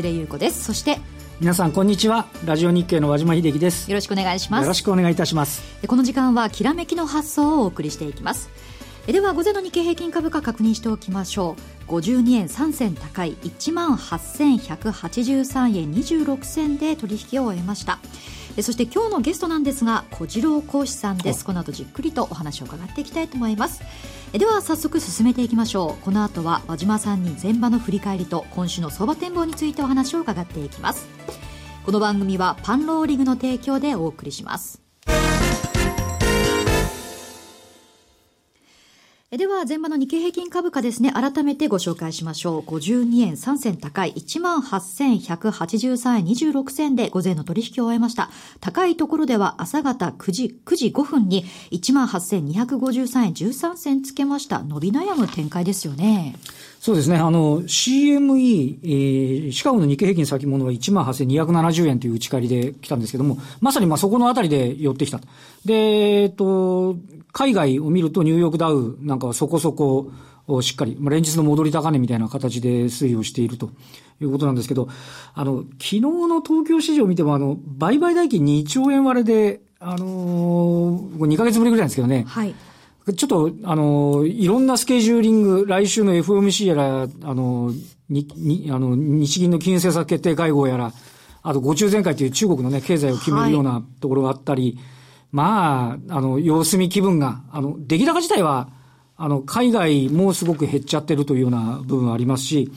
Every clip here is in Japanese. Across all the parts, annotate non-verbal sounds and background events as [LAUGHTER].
ちは江連優子です。そして皆さんこんにちは。ラジオ日経の和島秀樹です。よろしくお願いします。よろしくお願いいたします。この時間はきらめきの発想をお送りしていきます。では午前の日経平均株価確認しておきましょう。52円3銭高い1万8183円26銭で取引を終えましたそして今日のゲストなんですが小次郎講師さんです。この後じっくりとお話を伺っていきたいと思います。では早速進めていきましょう。この後は和島さんに前場の振り返りと今週の相場展望についてお話を伺っていきます。この番組はパンローリングの提供でお送りしますでは、前場の日経平均株価ですね、改めてご紹介しましょう。52円3銭高い、18,183円26銭で午前の取引を終えました。高いところでは朝方9時、9時5分に18,253円13銭つけました。伸び悩む展開ですよね。そうですね。あの、CME、えー、シカゴの日経平均先物は18,270円という打ち返りで来たんですけども、まさにまあそこのあたりで寄ってきた。で、えっと、海外を見るとニューヨークダウなんかはそこそこしっかり、まあ、連日の戻り高値みたいな形で推移をしているということなんですけど、あの、昨日の東京市場を見ても、あの、売買代金2兆円割れで、あのー、2ヶ月ぶりぐらいですけどね。はい。ちょっと、あの、いろんなスケジューリング、来週の FOMC やら、あの、に、に、あの、日銀の金融政策決定会合やら、あと、五中全会という中国のね、経済を決めるようなところがあったり、はいまあ、あの、様子見気分が、あの、出来高自体は、あの、海外もすごく減っちゃってるというような部分はありますし、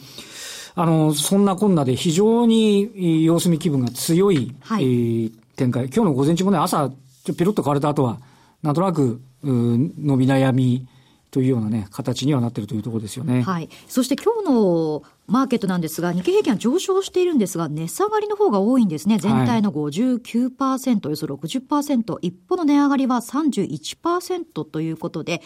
あの、そんなこんなで非常に様子見気分が強い、はい、えー、展開。今日の午前中もね、朝、ちょペロッと変われた後は、なんとなく、う伸び悩みというようなね、形にはなっているというところですよね。はい。そして今日のマーケットなんですが、日経平均は上昇しているんですが、値下がりの方が多いんですね。全体の59%、はい、およそ60%。一方の値上がりは31%ということで、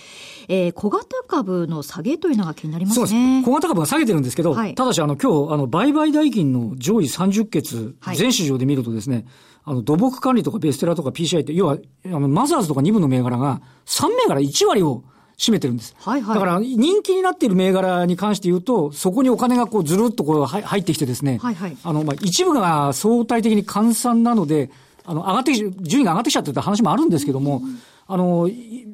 えー、小型株の下げというのが気になりますね。小型株が下げてるんですけど、はい、ただし、あの、今日、あの、売買代金の上位30決、全市場で見るとですね、あの、土木管理とかベステラとか PCI って、要は、あの、マザーズとか2部の銘柄が3銘柄1割を占めてるんです。はいはい。だから人気になっている銘柄に関して言うと、そこにお金がこうずるっとこう入ってきてですね、はいはい。あの、まあ、一部が相対的に換算なので、あの、上がってき、順位が上がってきちゃってた話もあるんですけども、うんあの、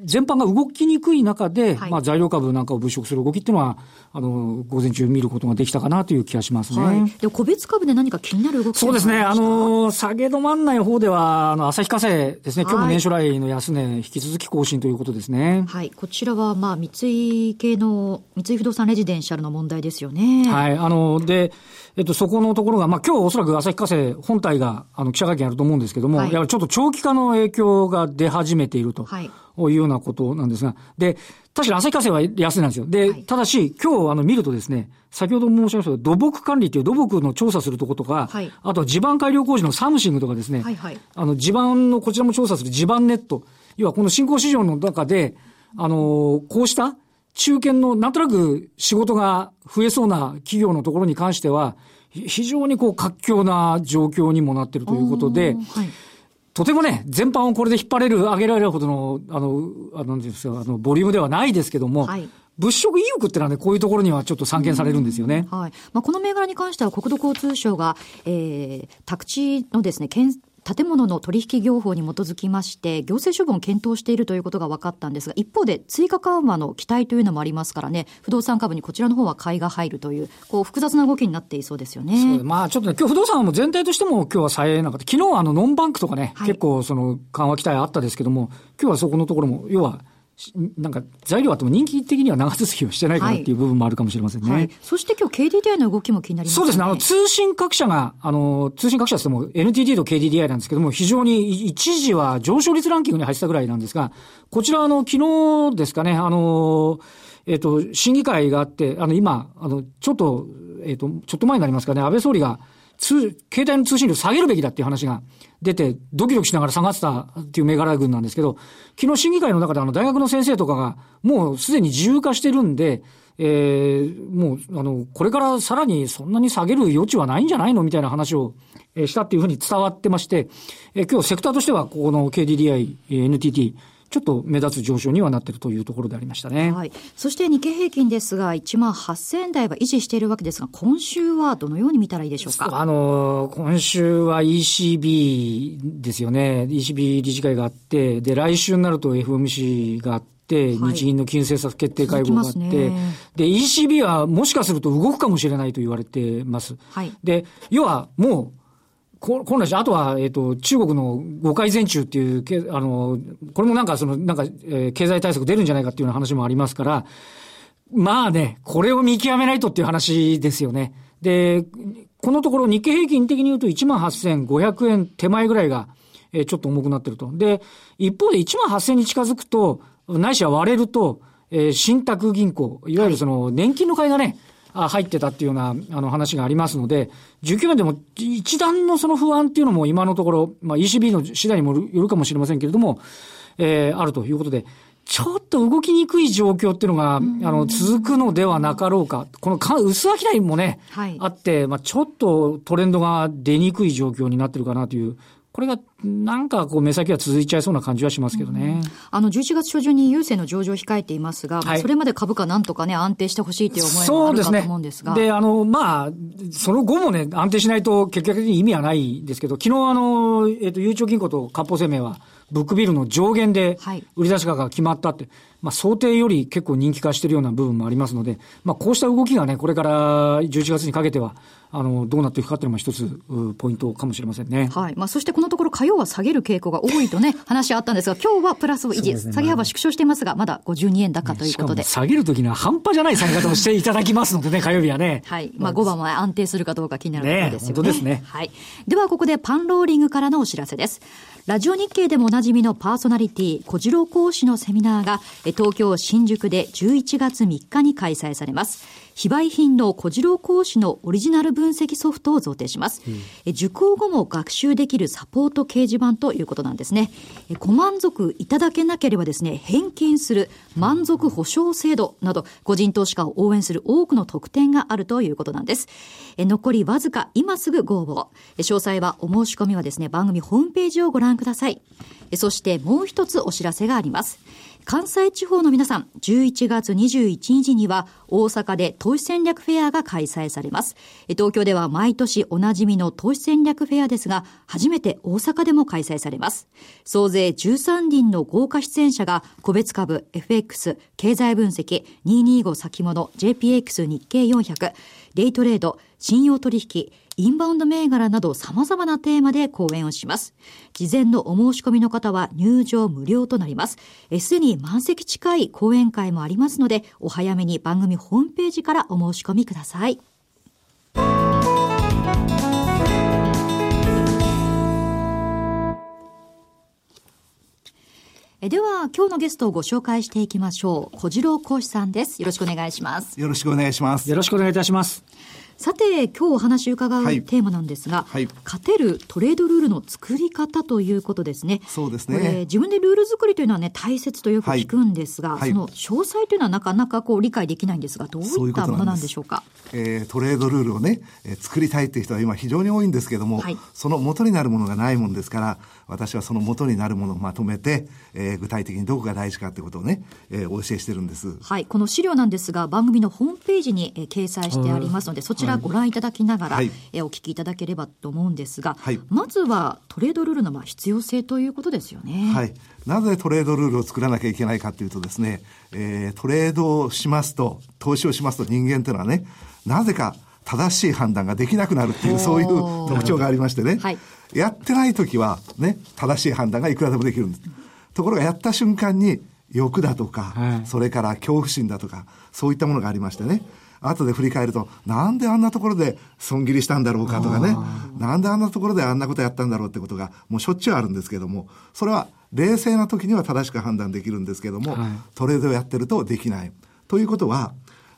全般が動きにくい中で、はい、まあ材料株なんかを物色する動きっていうのは、あの、午前中見ることができたかなという気がしますね。はい、で個別株で何か気になる動きそうですね。あの、下げ止まんない方では、あの、旭化成ですね。今日も年初来の安値、引き続き更新ということですね。はい。こちらは、まあ、三井系の、三井不動産レジデンシャルの問題ですよね。はい。あの、で、えっと、そこのところが、まあ、今日おそらく旭化成本体が、あの、記者会見やると思うんですけども、はい、やちょっと長期化の影響が出始めていると。はい。いうようなことなんですが、で、確かに旭化成は安いなんですよ。で、はい、ただし、今日あの見るとですね、先ほど申しました土木管理っていう土木の調査するとことか、はい、あとは地盤改良工事のサムシングとかですね、はいはい、あの地盤のこちらも調査する地盤ネット、要はこの新興市場の中で、あのこうした中堅のなんとなく仕事が増えそうな企業のところに関しては、非常にこう活況な状況にもなっているということで、はいとてもね、全般をこれで引っ張れる、上げられるほどの、あの、あの、ですか、あの、ボリュームではないですけども、はい、物色意欲ってのはね、こういうところにはちょっと散見されるんですよね。はい。まあ、この銘柄に関しては国土交通省が、えー、宅地のですね、建建物の取引業法に基づきまして、行政処分を検討しているということが分かったんですが、一方で追加緩和の期待というのもありますからね、不動産株にこちらの方は買いが入るという、こう複雑な動きになっていそうですよね。まあちょっとね、今日不動産も全体としても今日はさえなかった。昨日はあのノンバンクとかね、はい、結構その緩和期待あったですけども、今日はそこのところも、要は、なんか材料あっても人気的には長続きをしてないかなっていう部分もあるかもしれませんね。はいはい、そして今日 KDDI の動きも気になりますね。そうですね。あの、通信各社が、あの、通信各社っても NTT と KDDI なんですけども、非常に一時は上昇率ランキングに入ってたぐらいなんですが、こちらあの、昨日ですかね、あの、えっ、ー、と、審議会があって、あの、今、あの、ちょっと、えっ、ー、と、ちょっと前になりますかね、安倍総理が、通、携帯の通信量下げるべきだっていう話が出て、ドキドキしながら下がってたっていう銘柄群なんですけど、昨日審議会の中であの大学の先生とかが、もうすでに自由化してるんで、えー、もう、あの、これからさらにそんなに下げる余地はないんじゃないのみたいな話を、したっていうふうに伝わってまして、えー、今日セクターとしては、ここの KDDI、NTT、ちょっと目立つ上昇にはなっているというところでありましたね。はい。そして日経平均ですが、1万8000円台は維持しているわけですが、今週はどのように見たらいいでしょうか？あの、今週は ECB ですよね。ECB 理事会があって、で、来週になると FOMC があって、日銀の金融政策決定会合があって、ね、で、ECB はもしかすると動くかもしれないと言われてます。はい、で、要はもう、こ本来し、あとは、えっ、ー、と、中国の誤解前中っていう、あの、これもなんかその、なんか、えー、経済対策出るんじゃないかっていうような話もありますから、まあね、これを見極めないとっていう話ですよね。で、このところ日経平均的に言うと18,500円手前ぐらいが、えー、ちょっと重くなってると。で、一方で18,000に近づくと、ないしは割れると、えー、信託銀行、いわゆるその年金の買いがね、入ってたっていうようなあの話がありますので、19年でも一段のその不安っていうのも今のところ、まあ ECB の次第にもよるかもしれませんけれども、えー、あるということで、ちょっと動きにくい状況っていうのが、あの、続くのではなかろうか。このか、薄商いもね、はい、あって、まあちょっとトレンドが出にくい状況になってるかなというこれがなんかこう目先は続いちゃいそうな感じはしますけどね。うん、あの、11月初旬に郵政の上場を控えていますが、はい、それまで株価なんとかね、安定してほしいという思いもあるかと思うんですが。で、ね、あの、まあ、その後もね、安定しないと結局的に意味はないですけど、昨日あの、えっ、ー、と、ゆうちょ銀行と割烹生命は、ブックビルの上限で売り出し価が決まったって、はい、まあ想定より結構人気化しているような部分もありますので、まあこうした動きがね、これから11月にかけては、あの、どうなっていくかっていうのも一つ、ポイントかもしれませんね。はい。まあそしてこのところ火曜は下げる傾向が多いとね、[LAUGHS] 話あったんですが、今日はプラスを維持、ね、下げ幅縮小していますが、まだ52円高ということで。下げるときには半端じゃない下げ方をしていただきますのでね、[LAUGHS] 火曜日はね。はい。まあ5番は安定するかどうか気になるところですよね。本当ですね。はい。ではここでパンローリングからのお知らせです。ラジオ日経でもおなじみのパーソナリティ、小次郎講師のセミナーが、東京新宿で11月3日に開催されます。非売品の小次郎講師のオリジナル分析ソフトを贈呈します。うん、受講後も学習できるサポート掲示板ということなんですね。ご満足いただけなければですね、返金する満足保証制度など、個人投資家を応援する多くの特典があるということなんです。残りわずか今すぐご応募。詳細はお申し込みはですね、番組ホームページをご覧ください。そしてもう一つお知らせがあります。関西地方の皆さん、11月21日には大阪で投資戦略フェアが開催されます。東京では毎年おなじみの投資戦略フェアですが、初めて大阪でも開催されます。総勢13人の豪華出演者が個別株、FX、経済分析、225先物、JPX 日経400、デイトレード、信用取引、インバウンド銘柄など様々なテーマで講演をします。事前のお申し込みの方は入場無料となります。すでに満席近い講演会もありますので、お早めに番組ホームページからお申し込みください。えでは、今日のゲストをご紹介していきましょう。小次郎講師さんです。よろしくお願いします。よろしくお願いします。よろしくお願いいたします。さて、今日お話伺うテーマなんですが、はい、勝てるトレードルールの作り方ということですね。そうですね。自分でルール作りというのはね、大切とよく聞くんですが、はい、その詳細というのはなかなかこう理解できないんですが、どういったものなんでしょうか？ううえー、トレードルールをね、えー、作りたいっていう人は今非常に多いんですけども、はい、その元になるものがないもんですから、私はその元になるものをまとめて、えー、具体的にどこが大事かってことをね、えー、お教えしてるんです。はい。この資料なんですが、番組のホームページに、えー、掲載してありますので、そちらご覧いただきながら、はい、えー、お聞きいただければと思うんですが、はい、まずはトレードルールのまあ必要性ということですよね。はい。なぜトレードルールを作らなきゃいけないかというとですね、えー、トレードをしますと、投資をしますと人間というのはね、なぜか正しい判断ができなくなるっていう、そういう特徴がありましてね。はい、やってない時はね、正しい判断がいくらでもできるんです。ところがやった瞬間に欲だとか、はい、それから恐怖心だとか、そういったものがありましてね。後で振り返ると、なんであんなところで損切りしたんだろうかとかね、なんであんなところであんなことやったんだろうってことが、もうしょっちゅうあるんですけども、それは冷静な時には正しく判断できるんですけども、はい、トレードをやってるとできない。ということは、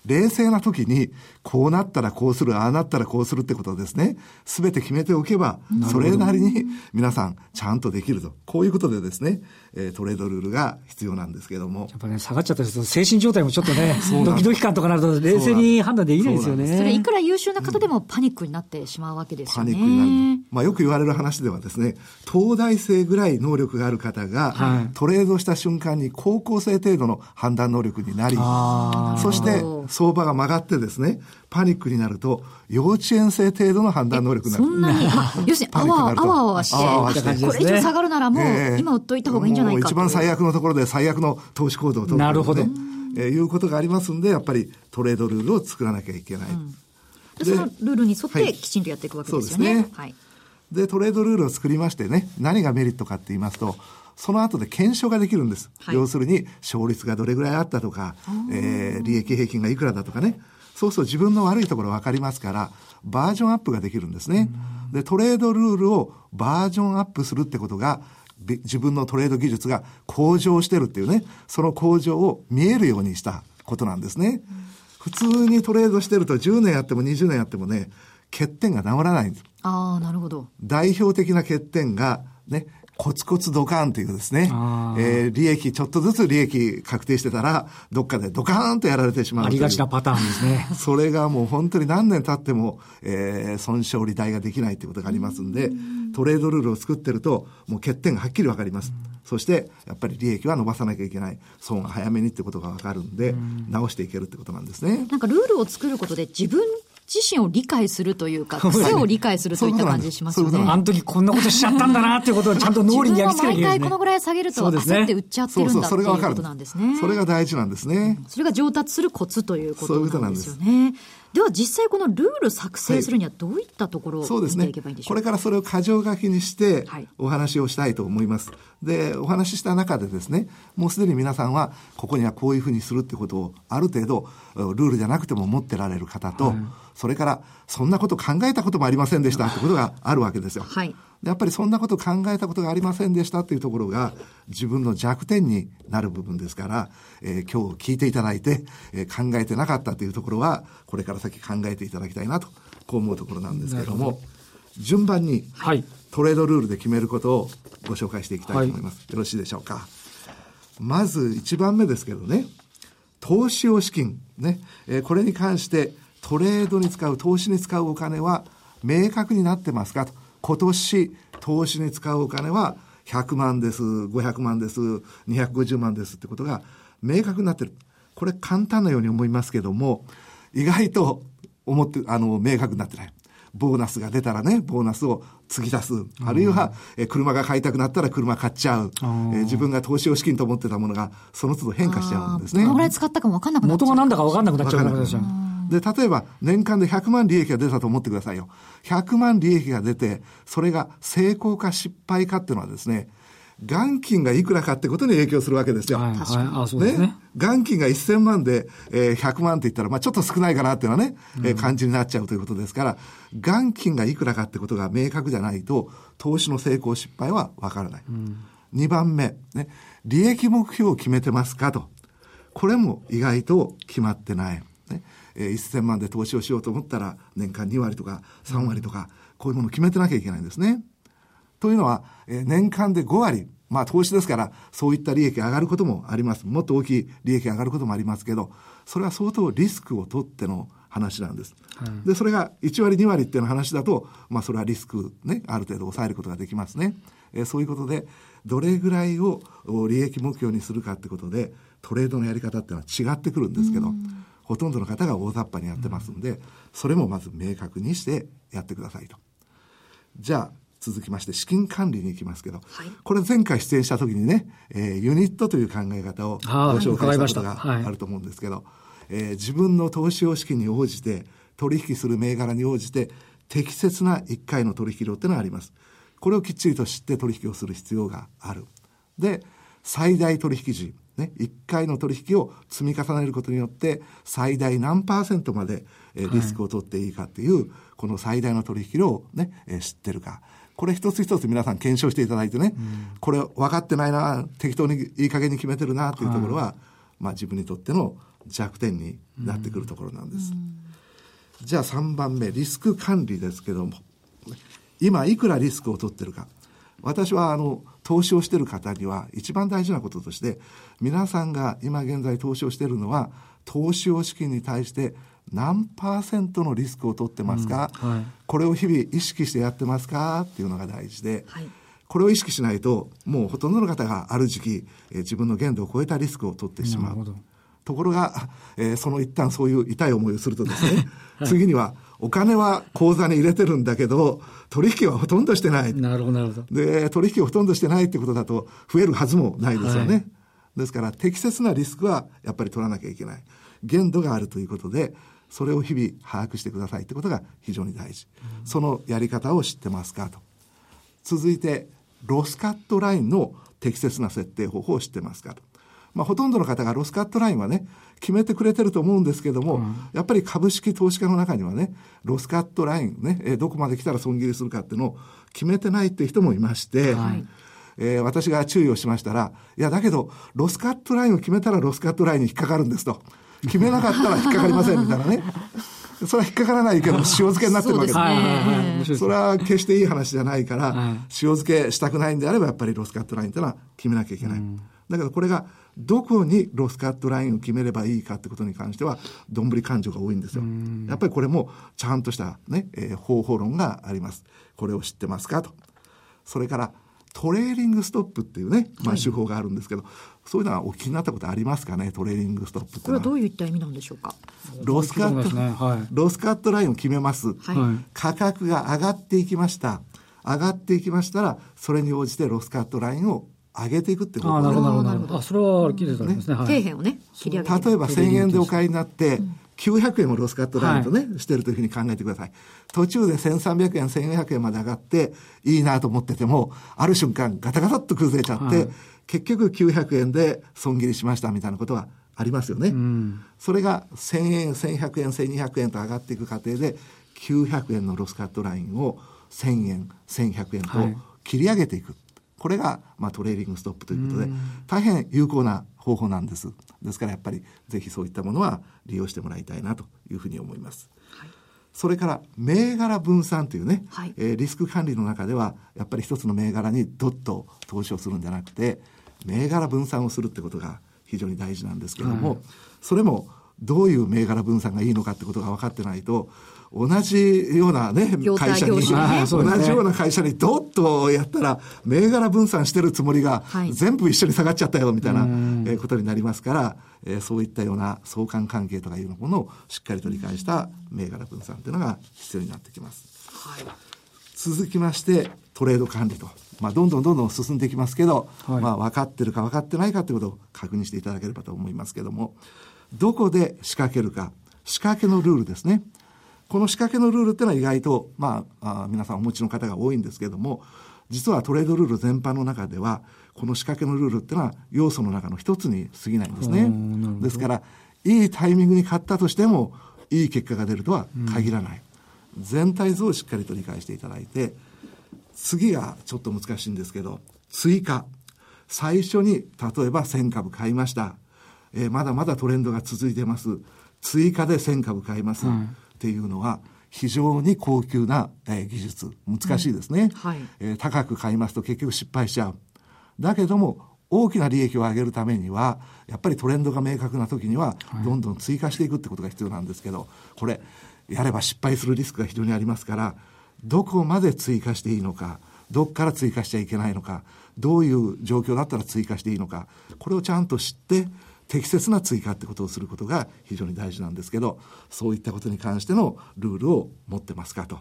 冷静な時に、こうなったらこうする、ああなったらこうするってことをですね、すべて決めておけば、それなりに皆さんちゃんとできると。こういうことでですね、えトレードルールが必要なんですけども。やっぱね、下がっちゃったりすると、精神状態もちょっとね、[LAUGHS] ドキドキ感とかなると冷静に判断できないですよね。それいくら優秀な方でもパニックになってしまうわけですよね。パニックになる。まあよく言われる話ではですね、東大生ぐらい能力がある方が、はい、トレードした瞬間に高校生程度の判断能力になり、そして相場が曲がってですね、パニックになると、幼稚園生程度の判断能力になる。そんなに、[LAUGHS] 要するに、あわあわあわして、これ以上下がるならもう、今売っといた方がいいんじゃないか一番最悪のところで最悪の投資行動を取る、なるほど。えー、いうことがありますんで、やっぱりトレードルールを作らなきゃいけない。うんそのルールに沿ってきちんとやっていくわけですよね。はい、そうですね。はい。で、トレードルールを作りましてね、何がメリットかって言いますと、その後で検証ができるんです。はい、要するに、勝率がどれぐらいあったとか、えー、利益平均がいくらだとかね。そうすると自分の悪いところ分かりますから、バージョンアップができるんですね。で、トレードルールをバージョンアップするってことが、自分のトレード技術が向上してるっていうね、その向上を見えるようにしたことなんですね。普通にトレードしてると10年やっても20年やってもね、欠点が治らないんです。ああ、なるほど。代表的な欠点が、ね、コツコツドカーンというですね、えー、利益、ちょっとずつ利益確定してたら、どっかでドカーンとやられてしまうありがちなパターンですね。[LAUGHS] それがもう本当に何年経っても、えー、損傷利大ができないということがありますんで、トレードルールを作ってると、もう欠点がはっきりわかります。そして、やっぱり利益は伸ばさなきゃいけない。損が早めにってことがわかるんで、直していけるってことなんですね。なんかルールを作ることで自分自身を理解するというか、[LAUGHS] 癖を理解するといった感じしますよね。あの時こんなことしちゃったんだなっていうことをちゃんと脳裏に焼き付けて、ね、毎回このぐらい下げると焦って売っちゃってるんだっていうことなんですね。それが大事なんですね。それが上達するコツということなんですよね。では実際このルール作成するにはどういったところを見ていけばいいんでしょうか、ね、これからそれを箇条書きにしてお話をしたいと思います。はい、で、お話しした中でですね、もうすでに皆さんはここにはこういうふうにするってことをある程度ルールじゃなくても持ってられる方と、はいそれから、そんなこと考えたこともありませんでしたってことがあるわけですよ。はい。やっぱりそんなこと考えたことがありませんでしたっていうところが自分の弱点になる部分ですから、えー、今日聞いていただいて、えー、考えてなかったというところは、これから先考えていただきたいなと、こう思うところなんですけれども、順番に、トレードルールで決めることをご紹介していきたいと思います。はい、よろしいでしょうか。まず1番目ですけどね、投資用資金、ね、えー、これに関してトレードに使う、投資に使うお金は明確になってますかと。今年、投資に使うお金は100万です、500万です、250万ですってことが明確になってる。これ簡単なように思いますけども、意外と思って、あの、明確になってない。ボーナスが出たらね、ボーナスを継ぎ足す。あるいは、え車が買いたくなったら車買っちゃう。え自分が投資を資金と思ってたものが、その都度変化しちゃうんですね。どのぐらい使ったかも分かんなくなっちゃう。元が何だか分かんなくなっちゃうからで例えば年間で100万利益が出たと思ってくださいよ。100万利益が出て、それが成功か失敗かっていうのはですね、元金がいくらかってことに影響するわけですよ。はい、確かに。あ、そうですね。元金が1000万で、えー、100万って言ったら、まあちょっと少ないかなっていうのはね、うん、えー、感じになっちゃうということですから、元金がいくらかってことが明確じゃないと、投資の成功失敗はわからない。うん、2番目、ね、利益目標を決めてますかと。これも意外と決まってない。ねえー、1000万で投資をしようと思ったら、年間2割とか3割とか、こういうものを決めてなきゃいけないんですね。というのは、えー、年間で5割、まあ投資ですから、そういった利益が上がることもあります。もっと大きい利益が上がることもありますけど、それは相当リスクを取っての話なんです。はい、で、それが1割2割っていうの話だと、まあそれはリスクね、ある程度抑えることができますね。えー、そういうことで、どれぐらいを利益目標にするかってことで、トレードのやり方っていうのは違ってくるんですけど、ほとんどの方が大雑把にやってますんで、それもまず明確にしてやってくださいと。じゃあ、続きまして資金管理に行きますけど、はい、これ前回出演した時にね、えー、ユニットという考え方をご紹介したことがあると思うんですけど、はい、えー、自分の投資用資金に応じて取引する銘柄に応じて適切な1回の取引量っていうのがあります。これをきっちりと知って取引をする必要がある。で、最大取引時、ね、1回の取引を積み重ねることによって最大何パーセントまで、えリスクを取っていいかっていう、はい、この最大の取引量をね、え知ってるか。これ一つ一つ皆さん検証していただいてね、うん、これ分かってないな、適当にいい加減に決めてるなっていうところは、はい、まあ自分にとっての弱点になってくるところなんです。じゃあ3番目、リスク管理ですけども、今いくらリスクを取ってるか。私はあの、投資をしている方には一番大事なこととして、皆さんが今現在投資をしているのは、投資用資金に対して何パーセントのリスクを取ってますか、うんはい、これを日々意識してやってますか？っていうのが大事で、はい、これを意識しないと、もうほとんどの方がある時期、えー、自分の限度を超えたリスクを取ってしまう。ところが、えー、その一旦そういう痛い思いをするとですね、[LAUGHS] はい、次には、お金は口座に入れてるんだけど、取引はほとんどしてない。なるほど、なるほど。で、取引をほとんどしてないってことだと、増えるはずもないですよね。はい、ですから、適切なリスクはやっぱり取らなきゃいけない。限度があるということで、それを日々把握してくださいってことが非常に大事。うん、そのやり方を知ってますかと。続いて、ロスカットラインの適切な設定方法を知ってますかと。まあ、ほとんどの方がロスカットラインはね、決めてくれてると思うんですけども、うん、やっぱり株式投資家の中にはね、ロスカットラインね、えどこまで来たら損切りするかっていうのを決めてないっていう人もいまして、はいえー、私が注意をしましたら、いや、だけど、ロスカットラインを決めたらロスカットラインに引っかかるんですと。決めなかったら引っかかりませんみたいなね。[LAUGHS] それは引っかからないけど、[LAUGHS] 塩漬けになってるわけです。それは決していい話じゃないから、塩漬けしたくないんであれば、やっぱりロスカットラインっていうのは決めなきゃいけない。だけどこれが、どこにロスカットラインを決めればいいかってことに関しては、どんぶり勘定が多いんですよ。やっぱりこれも、ちゃんとしたね、えー、方法論があります。これを知ってますかと。それから、トレーリングストップっていうね、まあ、手法があるんですけど、はい、そういうのはお聞きになったことありますかね、トレーリングストップこれはどういった意味なんでしょうか？ロスカット、ねはい、ロスカットラインを決めます、はい、価格が上がっていきました。上がっていきましたら、それに応じてロスカットラインを上げていくってことあなるほど、なるほど。あ、それは聞いてですね。底辺をね、切り上げ例えば1000円でお買いになって、うん900円をロスカットラインとね、はい、してるというふうに考えてください。途中で1300円、1400円まで上がって、いいなと思ってても、ある瞬間ガタガタっと崩れちゃって、はい、結局900円で損切りしましたみたいなことはありますよね。うん、それが1000円、1100円、1200円と上がっていく過程で、900円のロスカットラインを1000円、1100円と切り上げていく。はい、これが、まあ、トレーリングストップということで、大変有効な方法なんです。ですからやっぱりぜひそういったものは利用してもらいたいなというふうに思います。はい、それから銘柄分散というね、はい、えー、リスク管理の中ではやっぱり一つの銘柄にどっと投資をするんじゃなくて銘柄分散をするってことが非常に大事なんですけども、はい、それもどういう銘柄分散がいいのかってことが分かってないと同じようなね、会社に、ね、同じような会社にどっとやったら、銘柄分散してるつもりが、全部一緒に下がっちゃったよ、みたいな、えことになりますから、えー、そういったような相関関係とかいうものをしっかりと理解した銘柄分散というのが必要になってきます。はい、続きまして、トレード管理と。まあ、どんどんどんどん進んでいきますけど、はい、まあ、分かってるか分かってないかということを確認していただければと思いますけども、どこで仕掛けるか、仕掛けのルールですね。この仕掛けのルールっていうのは意外と、まあ、あ皆さんお持ちの方が多いんですけれども、実はトレードルール全般の中では、この仕掛けのルールっていうのは要素の中の一つに過ぎないんですね。ですから、いいタイミングに買ったとしても、いい結果が出るとは限らない。うん、全体像をしっかりと理解していただいて、次がちょっと難しいんですけど、追加。最初に、例えば1000株買いました。えー、まだまだトレンドが続いてます。追加で1000株買います。うん。っていうのは非常に高級な、えー、技術。難しいですね、うん。はい、えー、高く買いますと結局失敗しちゃう。だけども大きな利益を上げるためにはやっぱりトレンドが明確な時にはどんどん追加していくってことが必要なんですけどこれやれば失敗するリスクが非常にありますからどこまで追加していいのかどこから追加しちゃいけないのかどういう状況だったら追加していいのかこれをちゃんと知って適切な追加ってことをすることが非常に大事なんですけど、そういったことに関してのルールを持ってますかと。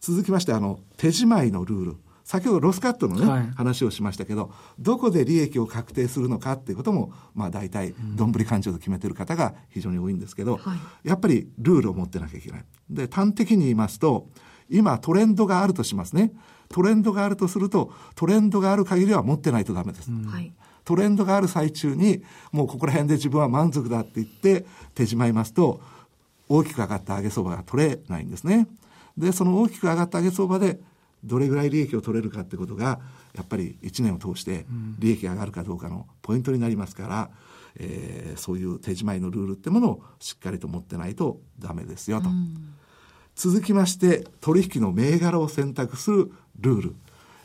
続きまして、あの、手仕舞いのルール。先ほどロスカットのね、はい、話をしましたけど、どこで利益を確定するのかっていうことも、まあ大体、どんぶり勘定で決めてる方が非常に多いんですけど、はい、やっぱりルールを持ってなきゃいけない。で、端的に言いますと、今トレンドがあるとしますね。トレンドがあるとすると、トレンドがある限りは持ってないとダメです。うん、はいトレンドがある最中に、もうここら辺で自分は満足だって言って手しまいますと、大きく上がった上げ相場が取れないんですね。で、その大きく上がった上げ相場で、どれぐらい利益を取れるかってことが、やっぱり1年を通して利益が上がるかどうかのポイントになりますから、えー、そういう手仕舞いのルールってものをしっかりと持ってないとダメですよと。続きまして、取引の銘柄を選択するルール。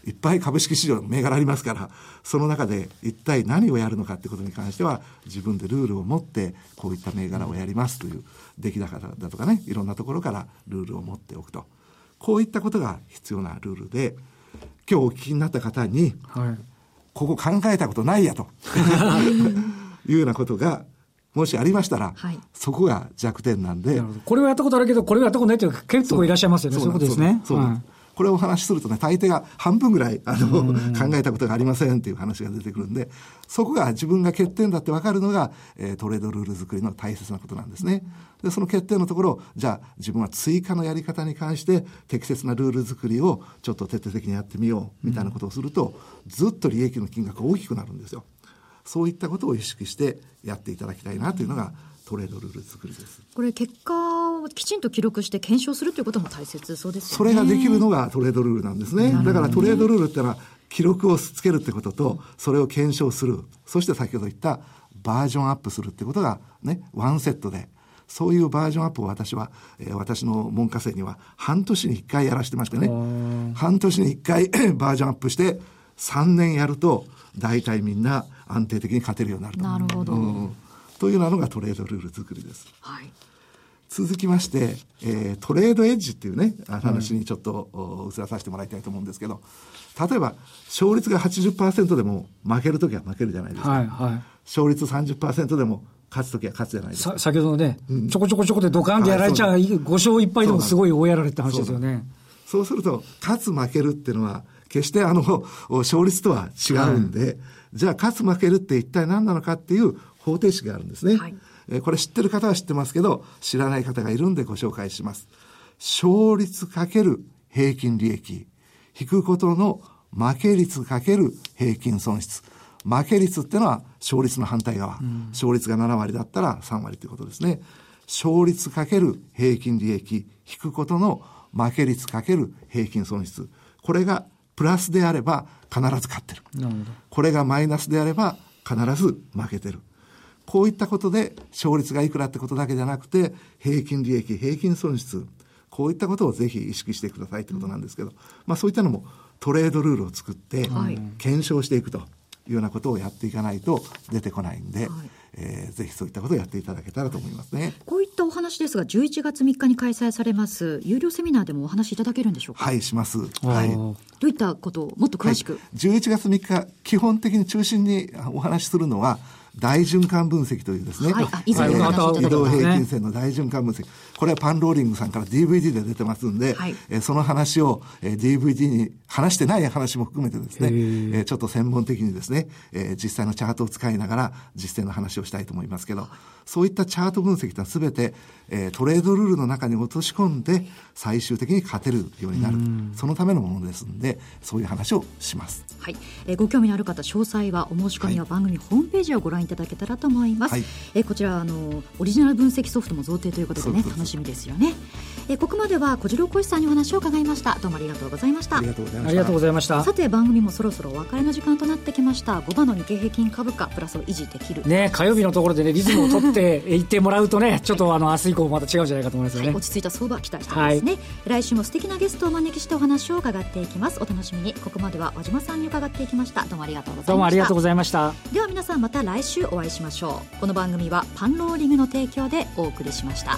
いっぱい株式市場の銘柄ありますから、その中で一体何をやるのかってことに関しては、自分でルールを持って、こういった銘柄をやりますという、出来高だとかね、いろんなところからルールを持っておくと。こういったことが必要なルールで、今日お聞きになった方に、はい、ここ考えたことないやと [LAUGHS] いうようなことが、もしありましたら、はい、そこが弱点なんで。これはやったことあるけど、これはやったことないっていう結構いらっしゃいますよね。そういうことですね。そうです。これをお話しするとね、大抵が半分ぐらい、あの、考えたことがありませんっていう話が出てくるんで、そこが自分が欠点だって分かるのが、えー、トレードルール作りの大切なことなんですね。で、その欠点のところ、じゃあ自分は追加のやり方に関して適切なルール作りをちょっと徹底的にやってみようみたいなことをすると、ずっと利益の金額が大きくなるんですよ。そういったことを意識してやっていただきたいなというのが、トレードルール作りです。これ結果をきちんと記録して検証するということも大切そうです、ね、それができるのがトレードルールなんですね。だからトレードルールってのは記録をつけるってことと、それを検証する。そして先ほど言ったバージョンアップするってことがね、ワンセットで。そういうバージョンアップを私は、えー、私の門下生には半年に1回やらしてましてね。半年に1回 [COUGHS] バージョンアップして、3年やると、大体みんな安定的に勝てるようになると。なるほど。うんというのがトレードルール作りです。はい、続きまして、えー、トレードエッジっていうね、話にちょっと、うん、移らさせてもらいたいと思うんですけど、例えば、勝率が80%でも負けるときは負けるじゃないですか。はいはい、勝率30%でも勝つときは勝つじゃないですか。先ほどね、うん、ちょこちょこちょこでドカンってやられちゃう、はい、5勝1敗でもすごい大やられって話ですよね。そうすると、勝つ負けるっていうのは、決してあの、勝率とは違うんで、はい、じゃあ勝つ負けるって一体何なのかっていう方程式があるんですね。はい、えこれ知ってる方は知ってますけど、知らない方がいるんでご紹介します。勝率かける平均利益、引くことの負け率かける平均損失。負け率ってのは勝率の反対側。うん、勝率が7割だったら3割ということですね。勝率かける平均利益、引くことの負け率かける平均損失。これがプラスであれば必ず勝ってる。これがマイナスであれば必ず負けてる。こういったことで勝率がいくらってことだけじゃなくて、平均利益、平均損失、こういったことをぜひ意識してくださいってことなんですけど、まあそういったのもトレードルールを作って検証していくというようなことをやっていかないと出てこないんで、はい、えー、ぜひそういったことをやっていただけたらと思いますね。こういったお話ですが、11月3日に開催されます有料セミナーでもお話しいただけるんでしょうか？はい、します。はい。どういったことをもっと詳しく、はい、11月3日、基本的に中心にお話しするのは、大循環分析というですね、はい、移動平均線の大循環分析。これはパンローリングさんから DVD で出てますんで、はい、えその話を、え DVD に話してない話も含めてですね、えちょっと専門的にですね、え実際のチャートを使いながら実践の話をしたいと思いますけど、そういったチャート分析とはすべて、えトレードルールの中に落とし込んで、最終的に勝てるようになる。そのためのものですんで、そういう話をします。はい。えー、ご興味のある方、詳細はお申し込みは番組ホームページをご覧いただけたらと思います。はい、えー、こちら、あの、オリジナル分析ソフトも贈呈ということでね、楽しみですよね。えー、ここまでは小次郎小石さんにお話を伺いました。どうもありがとうございました。ありがとうございました。ありがとうございました。さて、番組もそろそろお別れの時間となってきました。5番の日経平均株価、プラスを維持できる。ね、火曜日のところでね、リズムを取っていってもらうとね、[LAUGHS] ちょっとあの、明日以降また違うんじゃないかと思いますね。はい、落ち着いた相場期待してますね。はい、来週も素敵なゲストをお招きしてお話を伺っていきますお楽しみにここまでは和島さんに伺っていきましたどうもありがとうございましたどうもありがとうございましたでは皆さんまた来週お会いしましょう。この番組はパンローリングの提供でお送りしました。